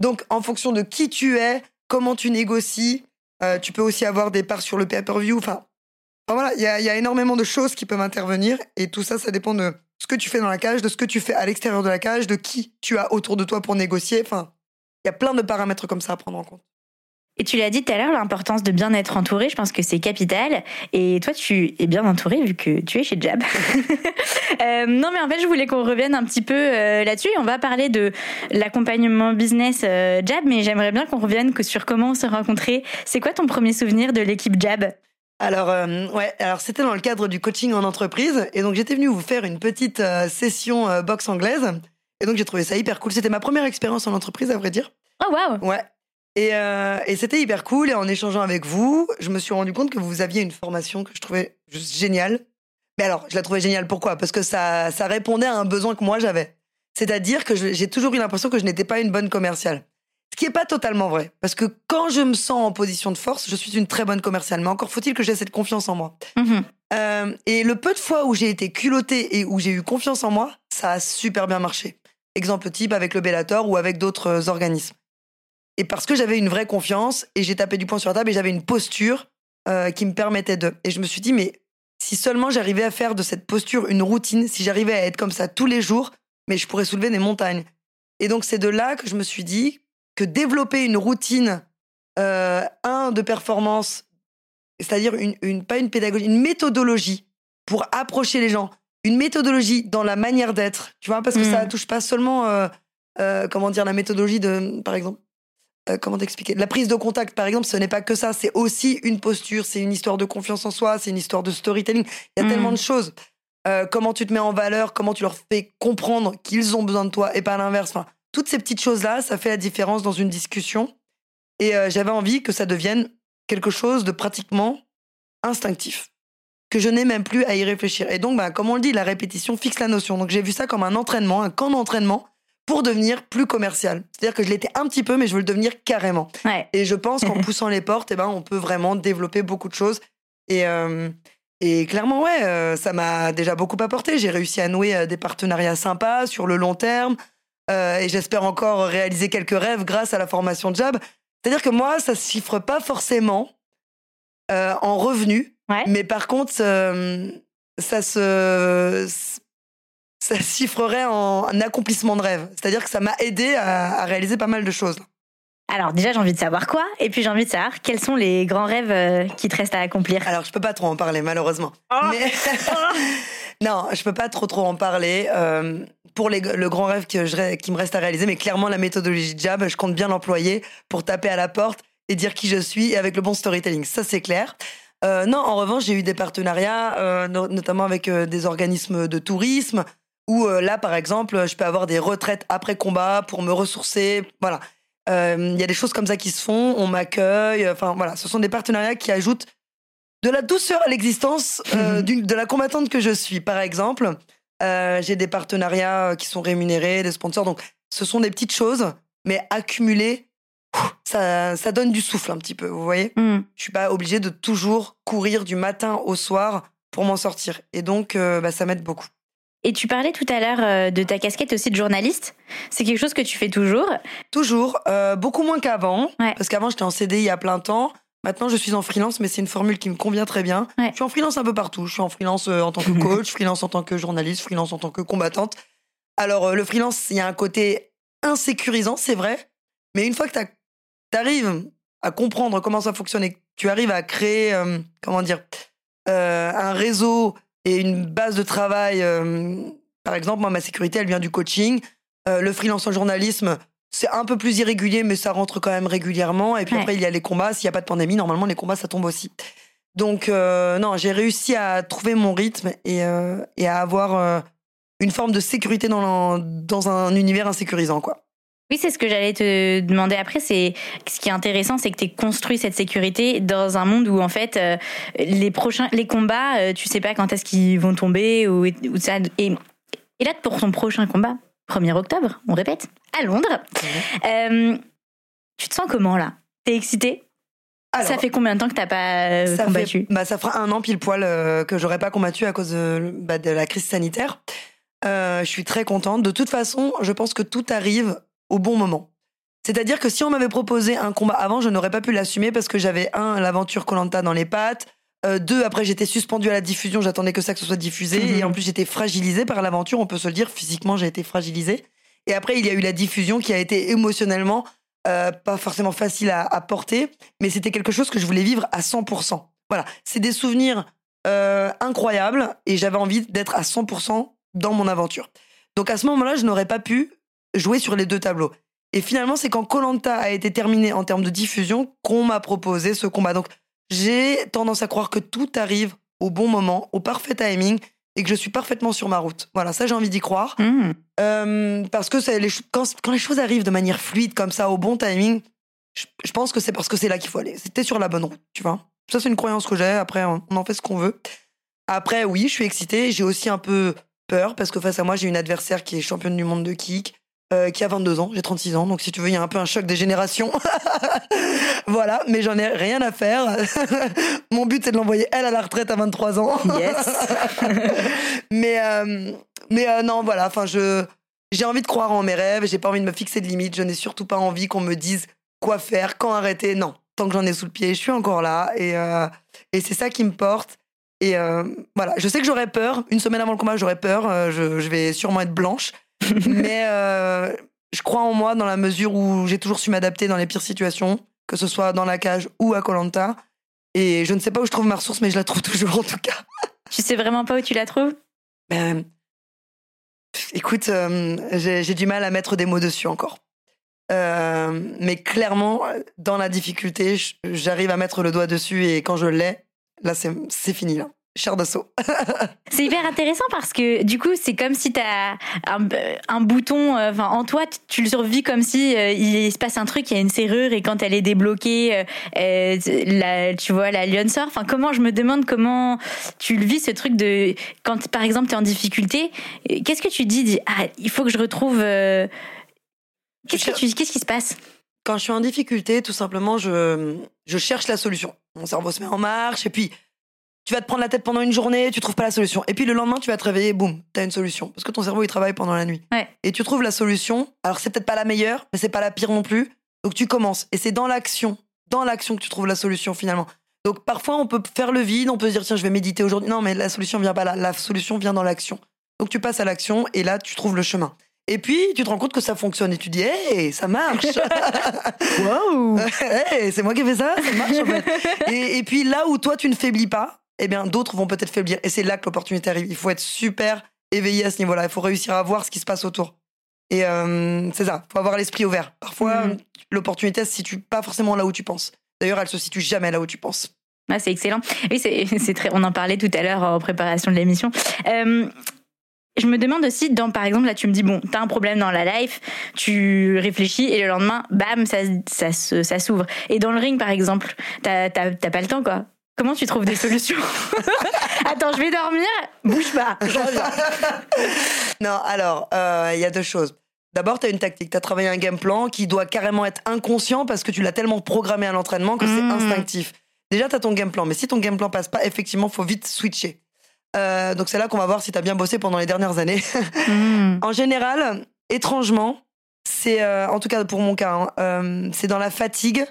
Donc, en fonction de qui tu es, comment tu négocies, euh, tu peux aussi avoir des parts sur le pay-per-view. Enfin, enfin, voilà, il y y a énormément de choses qui peuvent intervenir. Et tout ça, ça dépend de ce que tu fais dans la cage, de ce que tu fais à l'extérieur de la cage, de qui tu as autour de toi pour négocier. Enfin, il y a plein de paramètres comme ça à prendre en compte. Et tu l'as dit tout à l'heure, l'importance de bien être entouré, je pense que c'est capital. Et toi, tu es bien entouré vu que tu es chez Jab. Euh, non, mais en fait, je voulais qu'on revienne un petit peu euh, là-dessus. On va parler de l'accompagnement business euh, Jab, mais j'aimerais bien qu'on revienne que sur comment on s'est rencontrés. C'est quoi ton premier souvenir de l'équipe Jab? Alors, euh, ouais, alors c'était dans le cadre du coaching en entreprise. Et donc, j'étais venue vous faire une petite euh, session euh, boxe anglaise. Et donc, j'ai trouvé ça hyper cool. C'était ma première expérience en entreprise, à vrai dire. Oh waouh Ouais. Et, euh, et c'était hyper cool. Et en échangeant avec vous, je me suis rendu compte que vous aviez une formation que je trouvais juste géniale. Mais alors, je la trouvais géniale. Pourquoi? Parce que ça, ça répondait à un besoin que moi j'avais. C'est-à-dire que j'ai toujours eu l'impression que je n'étais pas une bonne commerciale. Ce qui n'est pas totalement vrai. Parce que quand je me sens en position de force, je suis une très bonne commerciale. Mais encore faut-il que j'ai cette confiance en moi. Mhm. Euh, et le peu de fois où j'ai été culottée et où j'ai eu confiance en moi, ça a super bien marché. Exemple type avec le Bellator ou avec d'autres euh, organismes. Et parce que j'avais une vraie confiance et j'ai tapé du poing sur la table et j'avais une posture euh, qui me permettait de. Et je me suis dit, mais si seulement j'arrivais à faire de cette posture une routine, si j'arrivais à être comme ça tous les jours, mais je pourrais soulever des montagnes. Et donc c'est de là que je me suis dit que développer une routine, euh, un, de performance, c'est-à-dire une, une, pas une pédagogie, une méthodologie pour approcher les gens, une méthodologie dans la manière d'être, tu vois, parce que ça touche pas seulement, euh, euh, comment dire, la méthodologie de, par exemple, comment t'expliquer, la prise de contact, par exemple, ce n'est pas que ça, c'est aussi une posture, c'est une histoire de confiance en soi, c'est une histoire de storytelling, il y a Mm. tellement de choses. Comment tu te mets en valeur, comment tu leur fais comprendre qu'ils ont besoin de toi et pas l'inverse. Enfin, toutes ces petites choses-là, ça fait la différence dans une discussion. Et euh, j'avais envie que ça devienne quelque chose de pratiquement instinctif, que je n'ai même plus à y réfléchir. Et donc, bah, comme on le dit, la répétition fixe la notion. Donc j'ai vu ça comme un entraînement, un camp d'entraînement pour devenir plus commercial. C'est-à-dire que je l'étais un petit peu, mais je veux le devenir carrément. Ouais. Et je pense qu'en poussant les portes, eh ben, on peut vraiment développer beaucoup de choses. Et, euh, et clairement, ouais, euh, ça m'a déjà beaucoup apporté. J'ai réussi à nouer des partenariats sympas sur le long terme. Euh, et j'espère encore réaliser quelques rêves grâce à la formation Jab. C'est-à-dire que moi, ça se chiffre pas forcément euh, en revenus. Ouais. Mais par contre, euh, ça se ça se chiffrerait en un accomplissement de rêve. C'est-à-dire que ça m'a aidé à, à réaliser pas mal de choses. Alors déjà, j'ai envie de savoir quoi, et puis j'ai envie de savoir quels sont les grands rêves qui te restent à accomplir. Alors, je peux pas trop en parler, malheureusement. Oh. Mais- non, je peux pas trop trop en parler. Euh, pour le grand rêve qui me reste à réaliser, mais clairement, la méthodologie Jab, je compte bien l'employer pour taper à la porte et dire qui je suis et avec le bon storytelling. Ça, c'est clair. Euh, non, en revanche, j'ai eu des partenariats, euh, no- notamment avec des organismes de tourisme, où là, par exemple, je peux avoir des retraites après combat pour me ressourcer. Voilà. Il y a des choses comme ça qui se font, on m'accueille. Enfin, voilà, ce sont des partenariats qui ajoutent de la douceur à l'existence euh, de la combattante que je suis. Par exemple, euh, j'ai des partenariats euh, qui sont rémunérés, des sponsors. Donc, ce sont des petites choses, mais accumulées, ça, ça donne du souffle un petit peu, vous voyez? Hmm. Je suis pas obligée de toujours courir du matin au soir pour m'en sortir. Et donc, euh, bah, ça m'aide beaucoup. Et tu parlais tout à l'heure de ta casquette aussi de journaliste. C'est quelque chose que tu fais toujours? Toujours, euh, beaucoup moins qu'avant, Ouais. parce qu'avant, j'étais en CDI à plein temps. Maintenant, je suis en freelance, mais c'est une formule qui me convient très bien. Ouais. Je suis en freelance un peu partout. Je suis en freelance euh, en tant que coach, freelance en tant que journaliste, freelance en tant que combattante. Alors, euh, le freelance, il y a un côté insécurisant, c'est vrai. Mais une fois que tu arrives à comprendre comment ça fonctionne et que tu arrives à créer, euh, comment dire, euh, un réseau et une base de travail. euh, par exemple, moi, ma sécurité, elle vient du coaching. Le freelance en journalisme, c'est un peu plus irrégulier, mais ça rentre quand même régulièrement. Et puis Ouais. après, il y a les combats. S'il n'y a pas de pandémie, normalement, les combats, ça tombe aussi. Donc, euh, non, j'ai réussi à trouver mon rythme et, euh, et à avoir euh, une forme de sécurité dans, un univers insécurisant, quoi. Oui, c'est ce que j'allais te demander après. C'est ce qui est intéressant, c'est que tu construit cette sécurité dans un monde où en fait les prochains, les combats, tu sais pas quand est-ce qu'ils vont tomber ou, ou ça. Et, et là, pour ton prochain combat, 1er octobre, on répète, à Londres, euh, tu te sens comment là? T'es excité Alors, Ça fait combien de temps que t'as pas euh, ça, combattu? fait, bah, ça fera un an pile poil euh, que j'aurais pas combattu à cause de, bah, de la crise sanitaire. Euh, je suis très contente. De toute façon, je pense que tout arrive au bon moment. C'est-à-dire que si on m'avait proposé un combat avant, je n'aurais pas pu l'assumer parce que j'avais un l'aventure Colanta dans les pattes, euh, deux après j'étais suspendue à la diffusion, j'attendais que ça que ce soit diffusé Mhm. et en plus j'étais fragilisée par l'aventure, on peut se le dire physiquement j'ai été fragilisée. Et après il y a eu la diffusion qui a été émotionnellement euh, pas forcément facile à, à porter, mais c'était quelque chose que je voulais vivre à 100%. Voilà, c'est des souvenirs euh, incroyables et j'avais envie d'être à 100% dans mon aventure. Donc à ce moment-là, je n'aurais pas pu jouer sur les deux tableaux. Et finalement, c'est quand Colanta a été terminé en termes de diffusion qu'on m'a proposé ce combat. Donc j'ai tendance à croire que tout arrive au bon moment, au parfait timing, et que je suis parfaitement sur ma route. Voilà, ça j'ai envie d'y croire. Mmh. Euh, parce que les quand, quand les choses arrivent de manière fluide comme ça, au bon timing, je, je pense que c'est parce que c'est là qu'il faut aller. C'était sur la bonne route, tu vois. Ça, c'est une croyance que j'ai. Après, on on en fait ce qu'on veut. Après, oui, je suis excitée. J'ai aussi un peu peur parce que face à moi, j'ai une adversaire qui est championne du monde de kick, euh, qui a 22 ans. J'ai 36 ans. Donc, si tu veux, il y a un peu un choc des générations. voilà, mais j'en ai rien à faire. Mon but, c'est de l'envoyer, elle, à la retraite à 23 ans. Yes. mais euh, mais euh, non, voilà. Enfin, je j'ai envie de croire en mes rêves. J'ai pas envie de me fixer de limites. Je n'ai surtout pas envie qu'on me dise quoi faire, quand arrêter. Non, tant que j'en ai sous le pied, je suis encore là. Et et c'est ça qui me porte. Et voilà, je sais que j'aurais peur. Une semaine avant le combat, j'aurais peur. Je, je vais sûrement être blanche. Mais euh, je crois en moi dans la mesure où j'ai toujours su m'adapter dans les pires situations, que ce soit dans la cage ou à Colanta. Et je ne sais pas où je trouve ma ressource, mais je la trouve toujours en tout cas. tu sais vraiment pas où tu la trouves? Ben, écoute, euh, j'ai du mal à mettre des mots dessus encore. Euh, mais clairement, dans la difficulté, j'arrive à mettre le doigt dessus et quand je l'ai, là, c'est fini, là. Cher d'assaut. C'est hyper intéressant parce que du coup, c'est comme si tu as un, un bouton euh, en toi, tu- le survis comme si euh, il se passe un truc, il y a une serrure et quand elle est débloquée, euh, la, tu vois, la lionne sort. Enfin, comment je me demande comment tu le vis ce truc de quand par exemple tu es en difficulté, qu'est-ce que tu dis, dis ah, il faut que je retrouve Qu'est-ce que tu qu'est-ce qui se passe? Quand je suis en difficulté, tout simplement, je, je cherche la solution. Mon cerveau se met en marche et puis tu vas te prendre la tête pendant une journée, tu trouves pas la solution. Et puis le lendemain, tu vas te réveiller, boum, t'as une solution. Parce que ton cerveau, il travaille pendant la nuit. Ouais. Et tu trouves la solution. Alors c'est peut-être pas la meilleure, mais c'est pas la pire non plus. Donc tu commences. Et c'est dans l'action, dans l'action que tu trouves la solution finalement. Donc parfois, on peut faire le vide, on peut se dire, tiens, je vais méditer aujourd'hui. Non, mais la solution vient pas là. La solution vient dans l'action. Donc tu passes à l'action et là, tu trouves le chemin. Et puis, tu te rends compte que ça fonctionne et tu dis, hé, ça marche. Wow Hey, c'est moi qui ai fait ça, ça marche en fait. Et, et puis là où toi tu ne faiblis pas, eh bien d'autres vont peut-être faiblir. Et c'est là que l'opportunité arrive. Il faut être super éveillé à ce niveau-là. Il faut réussir à voir ce qui se passe autour. Et euh, c'est ça, il faut avoir l'esprit ouvert. Parfois, Mhm. l'opportunité se situe pas forcément là où tu penses. D'ailleurs, elle se situe jamais là où tu penses. Ah, c'est excellent. Oui, c'est très. On en parlait tout à l'heure en préparation de l'émission. Euh, je me demande aussi, dans, par exemple, là, tu me dis, bon, t'as un problème dans la life, tu réfléchis et le lendemain, bam, ça, ça, ça s'ouvre. Et dans le ring, par exemple, t'as pas le temps, quoi. Comment tu trouves des solutions? Attends, je vais dormir, bouge pas. je reviens. Non, alors, euh, il y a deux choses. D'abord, tu as une tactique. Tu as travaillé un game plan qui doit carrément être inconscient parce que tu l'as tellement programmé à l'entraînement que c'est Mhm. instinctif. Déjà, tu as ton game plan. Mais si ton game plan passe pas, effectivement, faut vite switcher. Euh, donc, c'est là qu'on va voir si tu as bien bossé pendant les dernières années. Hmm. en général, étrangement, c'est, euh, en tout cas pour mon cas, hein, euh, c'est dans la fatigue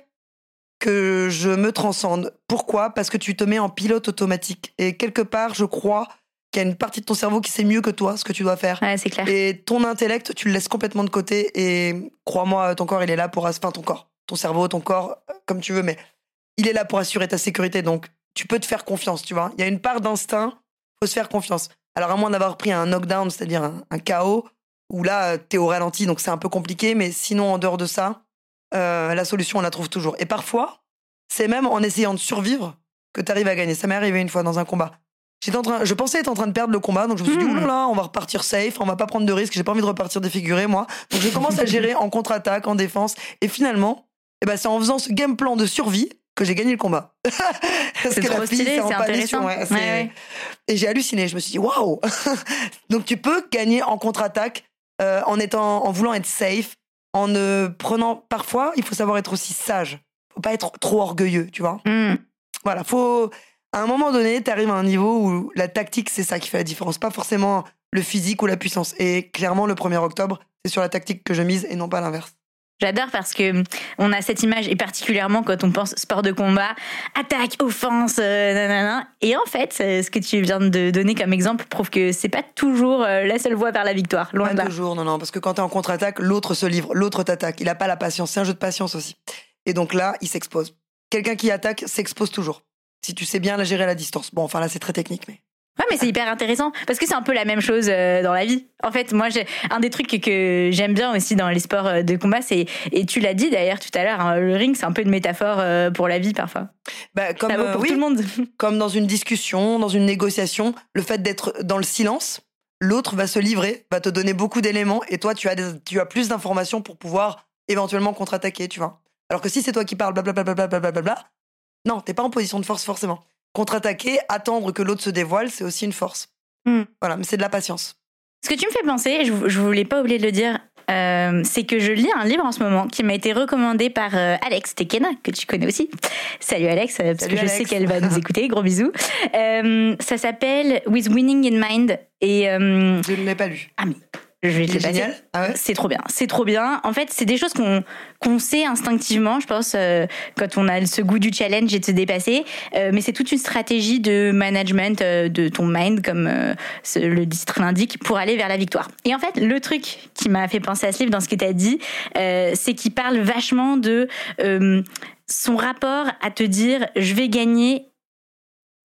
que je me transcende. Pourquoi? Parce que tu te mets en pilote automatique. Et quelque part, je crois qu'il y a une partie de ton cerveau qui sait mieux que toi ce que tu dois faire. Ouais, c'est clair. Et ton intellect, tu le laisses complètement de côté. Et crois-moi, ton corps, il est là pour... Enfin, ton corps, ton cerveau, ton corps, comme tu veux, mais il est là pour assurer ta sécurité. Donc, tu peux te faire confiance, tu vois. Il y a une part d'instinct, faut se faire confiance. Alors, à moins d'avoir pris un knockdown, c'est-à-dire un, un chaos, où là, t'es au ralenti, donc c'est un peu compliqué. Mais sinon, en dehors de ça, euh, la solution, on la trouve toujours. Et parfois, c'est même en essayant de survivre que tu arrives à gagner. Ça m'est arrivé une fois dans un combat. J'étais en train, je pensais être en train de perdre le combat, donc je me suis dit, Mhm. oulala, on va repartir safe, on va pas prendre de risques, j'ai pas envie de repartir défiguré, moi. Donc je commence à gérer en contre-attaque, en défense, et finalement, eh ben, c'est en faisant ce game plan de survie que j'ai gagné le combat. Parce C'est que la fille, en c'est panition, intéressant. ouais, c'est- Ouais, ouais. Et j'ai halluciné, je me suis dit, waouh Donc tu peux gagner en contre-attaque euh, en, étant, en voulant être safe, en ne prenant. Parfois, il faut savoir être aussi sage. Faut pas être trop orgueilleux, tu vois. Hmm. Voilà, faut. À un moment donné, tu arrives à un niveau où la tactique, c'est ça qui fait la différence, pas forcément le physique ou la puissance. Et clairement, le 1er octobre, c'est sur la tactique que je mise et non pas l'inverse. J'adore parce que on a cette image et particulièrement quand on pense sport de combat, attaque, offense, euh, nanana. Et en fait, euh, ce que tu viens de donner comme exemple prouve que c'est pas toujours euh, la seule voie vers la victoire. Loin de Pas là. toujours, non, non, parce que quand t'es en contre-attaque, l'autre se livre, l'autre t'attaque. Il a pas la patience, c'est un jeu de patience aussi. Et donc là, il s'expose. Quelqu'un qui attaque s'expose toujours. Si tu sais bien la gérer à la distance. Bon, enfin là, c'est très technique, mais. Ouais, mais c'est hyper intéressant parce que c'est un peu la même chose euh, dans la vie. En fait, moi, j'ai un des trucs que j'aime bien aussi dans les sports euh, de combat, c'est et tu l'as dit d'ailleurs tout à l'heure, hein, le ring, c'est un peu une métaphore euh, pour la vie parfois. Bah, comme, Ça vaut pour oui, tout le monde. comme dans une discussion, dans une négociation, le fait d'être dans le silence, l'autre va se livrer, va te donner beaucoup d'éléments et toi, tu as, des- tu as plus d'informations pour pouvoir éventuellement contre-attaquer, tu vois. Alors que si c'est toi qui parles, blablabla, blablabla, non, t'es pas en position de force forcément. Contre-attaquer, attendre que l'autre se dévoile, c'est aussi une force. Hmm. Voilà, mais c'est de la patience. Ce que tu me fais penser, je, je voulais pas oublier de le dire, euh, c'est que je lis un livre en ce moment qui m'a été recommandé par euh, Alex Tekena, que tu connais aussi. Salut Alex, euh, parce Salut que je sais qu'elle va nous écouter. Gros bisous. Euh, ça s'appelle With Winning in Mind et Je ne l'ai pas lu. Je vais génial. Ah ouais C'est trop bien, c'est trop bien. En fait, c'est des choses qu'on qu'on sait instinctivement, je pense, euh, quand on a ce goût du challenge et de se dépasser. Euh, mais c'est toute une stratégie de management euh, de ton mind, comme le titre l'indique, pour aller vers la victoire. Et en fait, le truc qui m'a fait penser à ce livre dans ce que tu as dit, c'est qu'il parle vachement de son rapport à te dire je vais gagner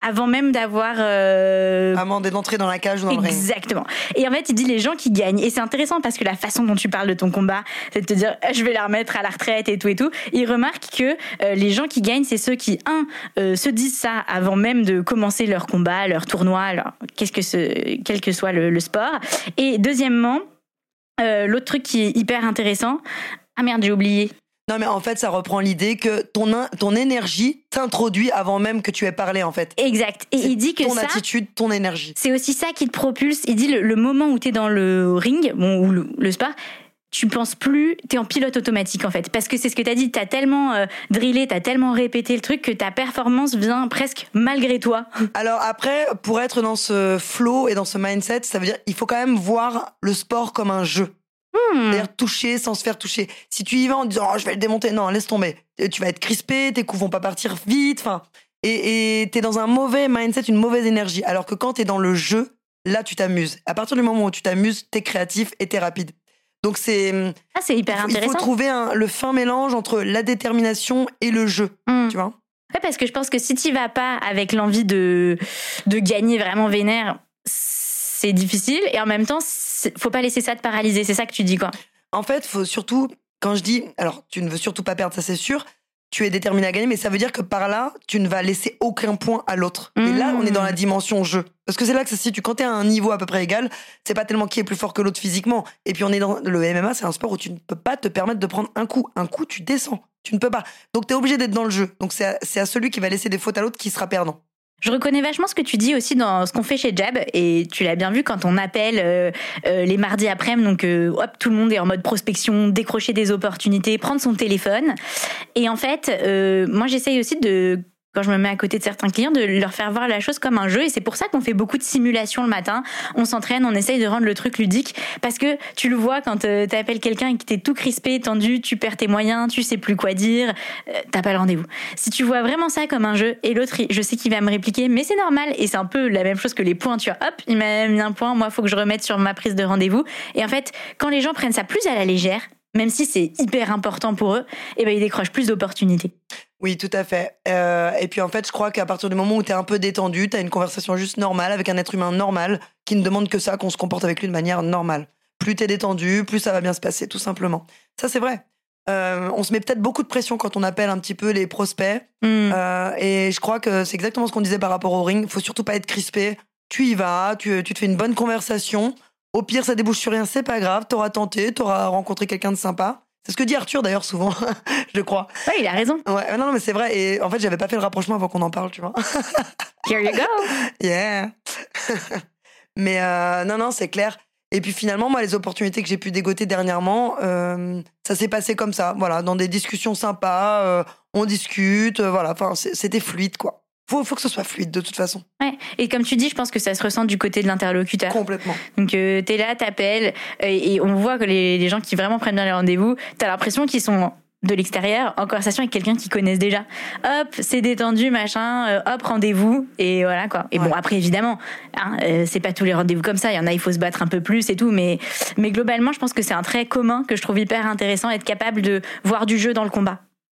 avant même d'avoir euh, Avant d'entrer dans la cage ou dans le ring. Exactement. Et en fait, il dit les gens qui gagnent. Et c'est intéressant parce que la façon dont tu parles de ton combat, c'est de te dire je vais la remettre à la retraite et tout et tout. Il remarque que euh, les gens qui gagnent, c'est ceux qui un euh, se disent ça avant même de commencer leur combat, leur tournoi, leur qu'est-ce que ce, quel que soit le, le sport. Et deuxièmement, euh, l'autre truc qui est hyper intéressant. Ah merde, j'ai oublié. Non, mais en fait, ça reprend l'idée que ton, in- ton énergie t'introduit avant même que tu aies parlé, en fait. Exact. Et il dit que ton ça, attitude, ton énergie. C'est aussi ça qui te propulse. Il dit le, le moment où tu es dans le ring, bon, ou le, le sport, tu penses plus, tu es en pilote automatique en fait. Parce que c'est ce que tu as dit, tu as tellement euh, drillé, tu as tellement répété le truc que ta performance vient presque malgré toi. Alors après, pour être dans ce flow et dans ce mindset, ça veut dire il faut quand même voir le sport comme un jeu. Hmm. C'est-à-dire toucher sans se faire toucher. Si tu y vas en disant oh, je vais le démonter, non, laisse tomber. Euh, Tu vas être crispé, tes coups vont pas partir vite, enfin. Et t'es dans un mauvais mindset, une mauvaise énergie. Alors que quand t'es dans le jeu, là tu t'amuses. À partir du moment où tu t'amuses, t'es créatif et t'es rapide. Donc c'est Ah, c'est hyper faut- il faut intéressant. trouver un- le fin mélange entre la détermination et le jeu, Hmm. tu vois. Ouais, parce que je pense que si tu vas pas avec l'envie de, de gagner vraiment vénère, c'est difficile. Et en même temps, c'est- faut pas laisser ça te paralyser. C'est ça que tu dis, quoi. En fait, faut surtout, quand je dis, alors tu ne veux surtout pas perdre, ça c'est sûr, tu es déterminé à gagner, mais ça veut dire que par là, tu ne vas laisser aucun point à l'autre. Et là, on est dans la dimension jeu. Parce que c'est là que ça se situe. Quand tu es à un niveau à peu près égal, c'est pas tellement qui est plus fort que l'autre physiquement. Et puis on est dans le MMA, c'est un sport où tu ne peux pas te permettre de prendre un coup. Un coup, tu descends. Tu ne peux pas. Donc tu es obligé d'être dans le jeu. Donc c'est à, c'est à celui qui va laisser des fautes à l'autre qui sera perdant. Je reconnais vachement ce que tu dis aussi dans ce qu'on fait chez Jab, et tu l'as bien vu quand on appelle euh, euh, les mardis après-midi, donc euh, hop, tout le monde est en mode prospection, décrocher des opportunités, prendre son téléphone. Et en fait, moi j'essaye aussi de quand je me mets à côté de certains clients, de leur faire voir la chose comme un jeu. Et c'est pour ça qu'on fait beaucoup de simulations le matin. On s'entraîne, on essaye de rendre le truc ludique. Parce que tu le vois quand euh, tu appelles quelqu'un et que t'es tout crispé, tendu, tu perds tes moyens, tu sais plus quoi dire, euh, t'as pas le rendez-vous. Si tu vois vraiment ça comme un jeu, et l'autre, je sais qu'il va me répliquer, mais c'est normal. Et c'est un peu la même chose que les points. Tu vois, hop, il m'a mis un point, moi, faut que je remette sur ma prise de rendez-vous. Et en fait, quand les gens prennent ça plus à la légère, même si c'est hyper important pour eux, eh ben, ils décrochent plus d'opportunités. Oui, tout à fait. Euh, et puis en fait, je crois qu'à partir du moment où tu es un peu détendu, tu as une conversation juste normale avec un être humain normal qui ne demande que ça, qu'on se comporte avec lui de manière normale. Plus tu es détendu, plus ça va bien se passer, tout simplement. Ça, c'est vrai. Euh, on se met peut-être beaucoup de pression quand on appelle un petit peu les prospects. Hmm. Euh, et je crois que c'est exactement ce qu'on disait par rapport au ring. faut surtout pas être crispé. Tu y vas, tu, tu te fais une bonne conversation. Au pire, ça débouche sur rien, c'est pas grave. T'auras tenté, t'auras rencontré quelqu'un de sympa. C'est ce que dit Arthur d'ailleurs souvent, je crois. Ouais, il a raison. Ouais, non, non, mais c'est vrai. Et en fait, j'avais pas fait le rapprochement avant qu'on en parle, tu vois. Here you go. Yeah. mais euh, non, non, c'est clair. Et puis finalement, moi, les opportunités que j'ai pu dégoter dernièrement, euh, ça s'est passé comme ça. Voilà, dans des discussions sympas, euh, on discute, voilà. Enfin, c'était fluide, quoi. Faut, faut que ce soit fluide de toute façon. Ouais. Et comme tu dis, je pense que ça se ressent du côté de l'interlocuteur. Complètement. Donc euh, t'es là, t'appelles, euh, et on voit que les, les gens qui vraiment prennent bien les rendez-vous, t'as l'impression qu'ils sont de l'extérieur en conversation avec quelqu'un qu'ils connaissent déjà. Hop, c'est détendu, machin, euh, hop, rendez-vous, et voilà quoi. Et bon, après évidemment, hein, euh, c'est pas tous les rendez-vous comme ça, il y en a, il faut se battre un peu plus et tout, mais, mais globalement, je pense que c'est un trait commun que je trouve hyper intéressant, être capable de voir du jeu dans le combat.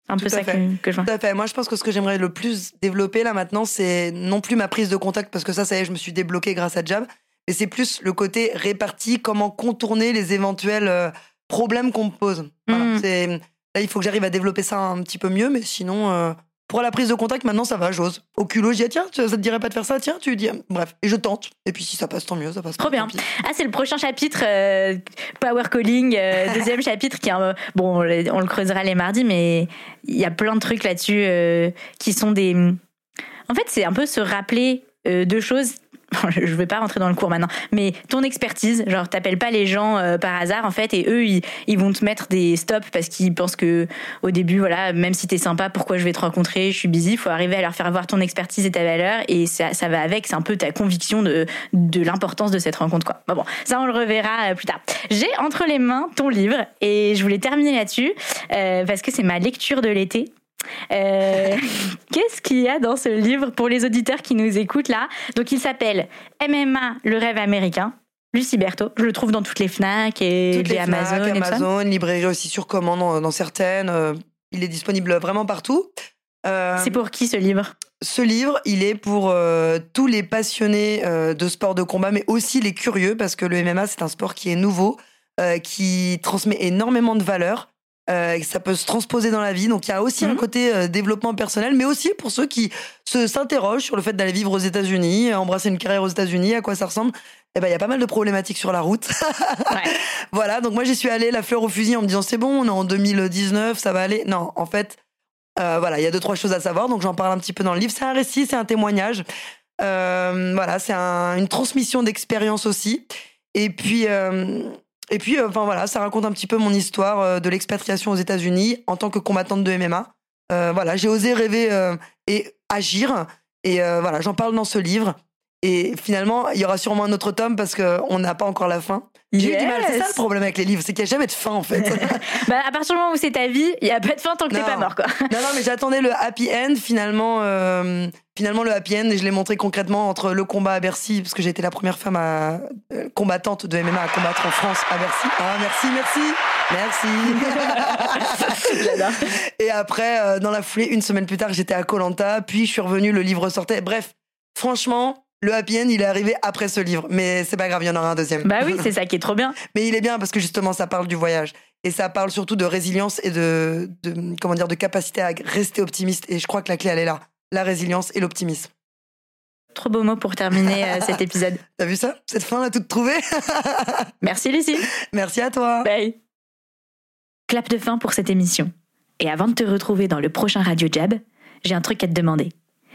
Un Tout peu ça fait. que, que je vois. Tout à fait. Moi, je pense que ce que j'aimerais le plus développer là maintenant, c'est non plus ma prise de contact, parce que ça, ça y est, je me suis débloqué grâce à Jab, mais c'est plus le côté réparti, comment contourner les éventuels euh, problèmes qu'on me pose. Voilà. Mm. C'est là, il faut que j'arrive à développer ça un petit peu mieux, mais sinon, euh, pour la prise de contact, maintenant, ça va, j'ose. Au culot, je dis tiens, ça te dirait pas de faire ça, tiens, tu dis bref, et je tente. Et puis si ça passe, tant mieux, ça passe. Trop bien. Ah, c'est le prochain chapitre, euh, Power Calling, euh, deuxième chapitre qui est un- bon, on le creusera les mardis, mais il y a plein de trucs là-dessus euh, qui sont des. En fait, c'est un peu se rappeler deux choses. Je vais pas rentrer dans le cours maintenant, mais ton expertise, genre t'appelles pas les gens euh, par hasard en fait, et eux ils, vont te mettre des stops parce qu'ils pensent que au début voilà, même si t'es sympa, pourquoi je vais te rencontrer, je suis busy, faut arriver à leur faire voir ton expertise et ta valeur, et ça, ça va avec, c'est un peu ta conviction de de l'importance de cette rencontre quoi. Bon bon, ça on le reverra euh, plus tard. J'ai entre les mains ton livre et je voulais terminer là-dessus euh, parce que c'est ma lecture de l'été. Euh, Qu'est-ce qu'il y a dans ce livre pour les auditeurs qui nous écoutent là? Donc il s'appelle MMA, le rêve américain. Lucie Berthaud, je le trouve dans toutes les Fnac et Toutes les, les Amazon Fnac. Amazon, librairie aussi sur commande dans, dans certaines. euh, il est disponible vraiment partout. Euh, C'est pour qui ce livre? Ce livre, il est pour euh, tous les passionnés de sport de combat, mais aussi les curieux, parce que le MMA, c'est un sport qui est nouveau, qui transmet énormément de valeurs. Euh, ça peut se transposer dans la vie. Donc il y a aussi un Mhm. côté euh, développement personnel, mais aussi pour ceux qui se s'interrogent sur le fait d'aller vivre aux États-Unis, embrasser une carrière aux États-Unis, à quoi ça ressemble. Eh ben il y a pas mal de problématiques sur la route. Ouais. Voilà, donc moi j'y suis allée la fleur au fusil en me disant c'est bon, on est en 2019, ça va aller. Non, en fait, euh, voilà, il y a deux trois choses à savoir, donc j'en parle un petit peu dans le livre. C'est un récit, c'est un témoignage. Euh, voilà, c'est un- une transmission d'expérience aussi. Et puis, euh, et puis, euh, enfin voilà, ça raconte un petit peu mon histoire euh, de l'expatriation aux États-Unis en tant que combattante de MMA. Euh, voilà, j'ai osé rêver et agir. Et voilà, j'en parle dans ce livre. Et finalement, il y aura sûrement un autre tome parce qu'on n'a pas encore la fin. J'ai eu du mal, c'est ça le problème avec les livres, c'est qu'il n'y a jamais de fin en fait. Bah, à partir du moment où c'est ta vie, il y a pas de fin tant que t'es pas mort quoi. non, non, mais j'attendais le happy end. Finalement, euh, finalement le happy end, et je l'ai montré concrètement entre le combat à Bercy, parce que j'ai été la première femme à, euh, combattante de MMA à combattre en France à Bercy. Ah, merci, merci, merci. Et après, euh, dans la foulée, une semaine plus tard, j'étais à Colanta, puis je suis revenu, le livre sortait. Bref, franchement. Le happy end, il est arrivé après ce livre, mais c'est pas grave, il y en aura un deuxième. Bah oui, c'est ça qui est trop bien. Mais il est bien parce que justement, ça parle du voyage. Et ça parle surtout de résilience et de, de, comment dire, de capacité à rester optimiste. Et je crois que la clé, elle est là. La résilience et l'optimisme. Trop beau mot pour terminer euh, cet épisode. T'as vu ça? Cette fin, on a toute trouvée Merci Lucie. Merci à toi. Bye. Clap de fin pour cette émission. Et avant de te retrouver dans le prochain Radio Jab, j'ai un truc à te demander.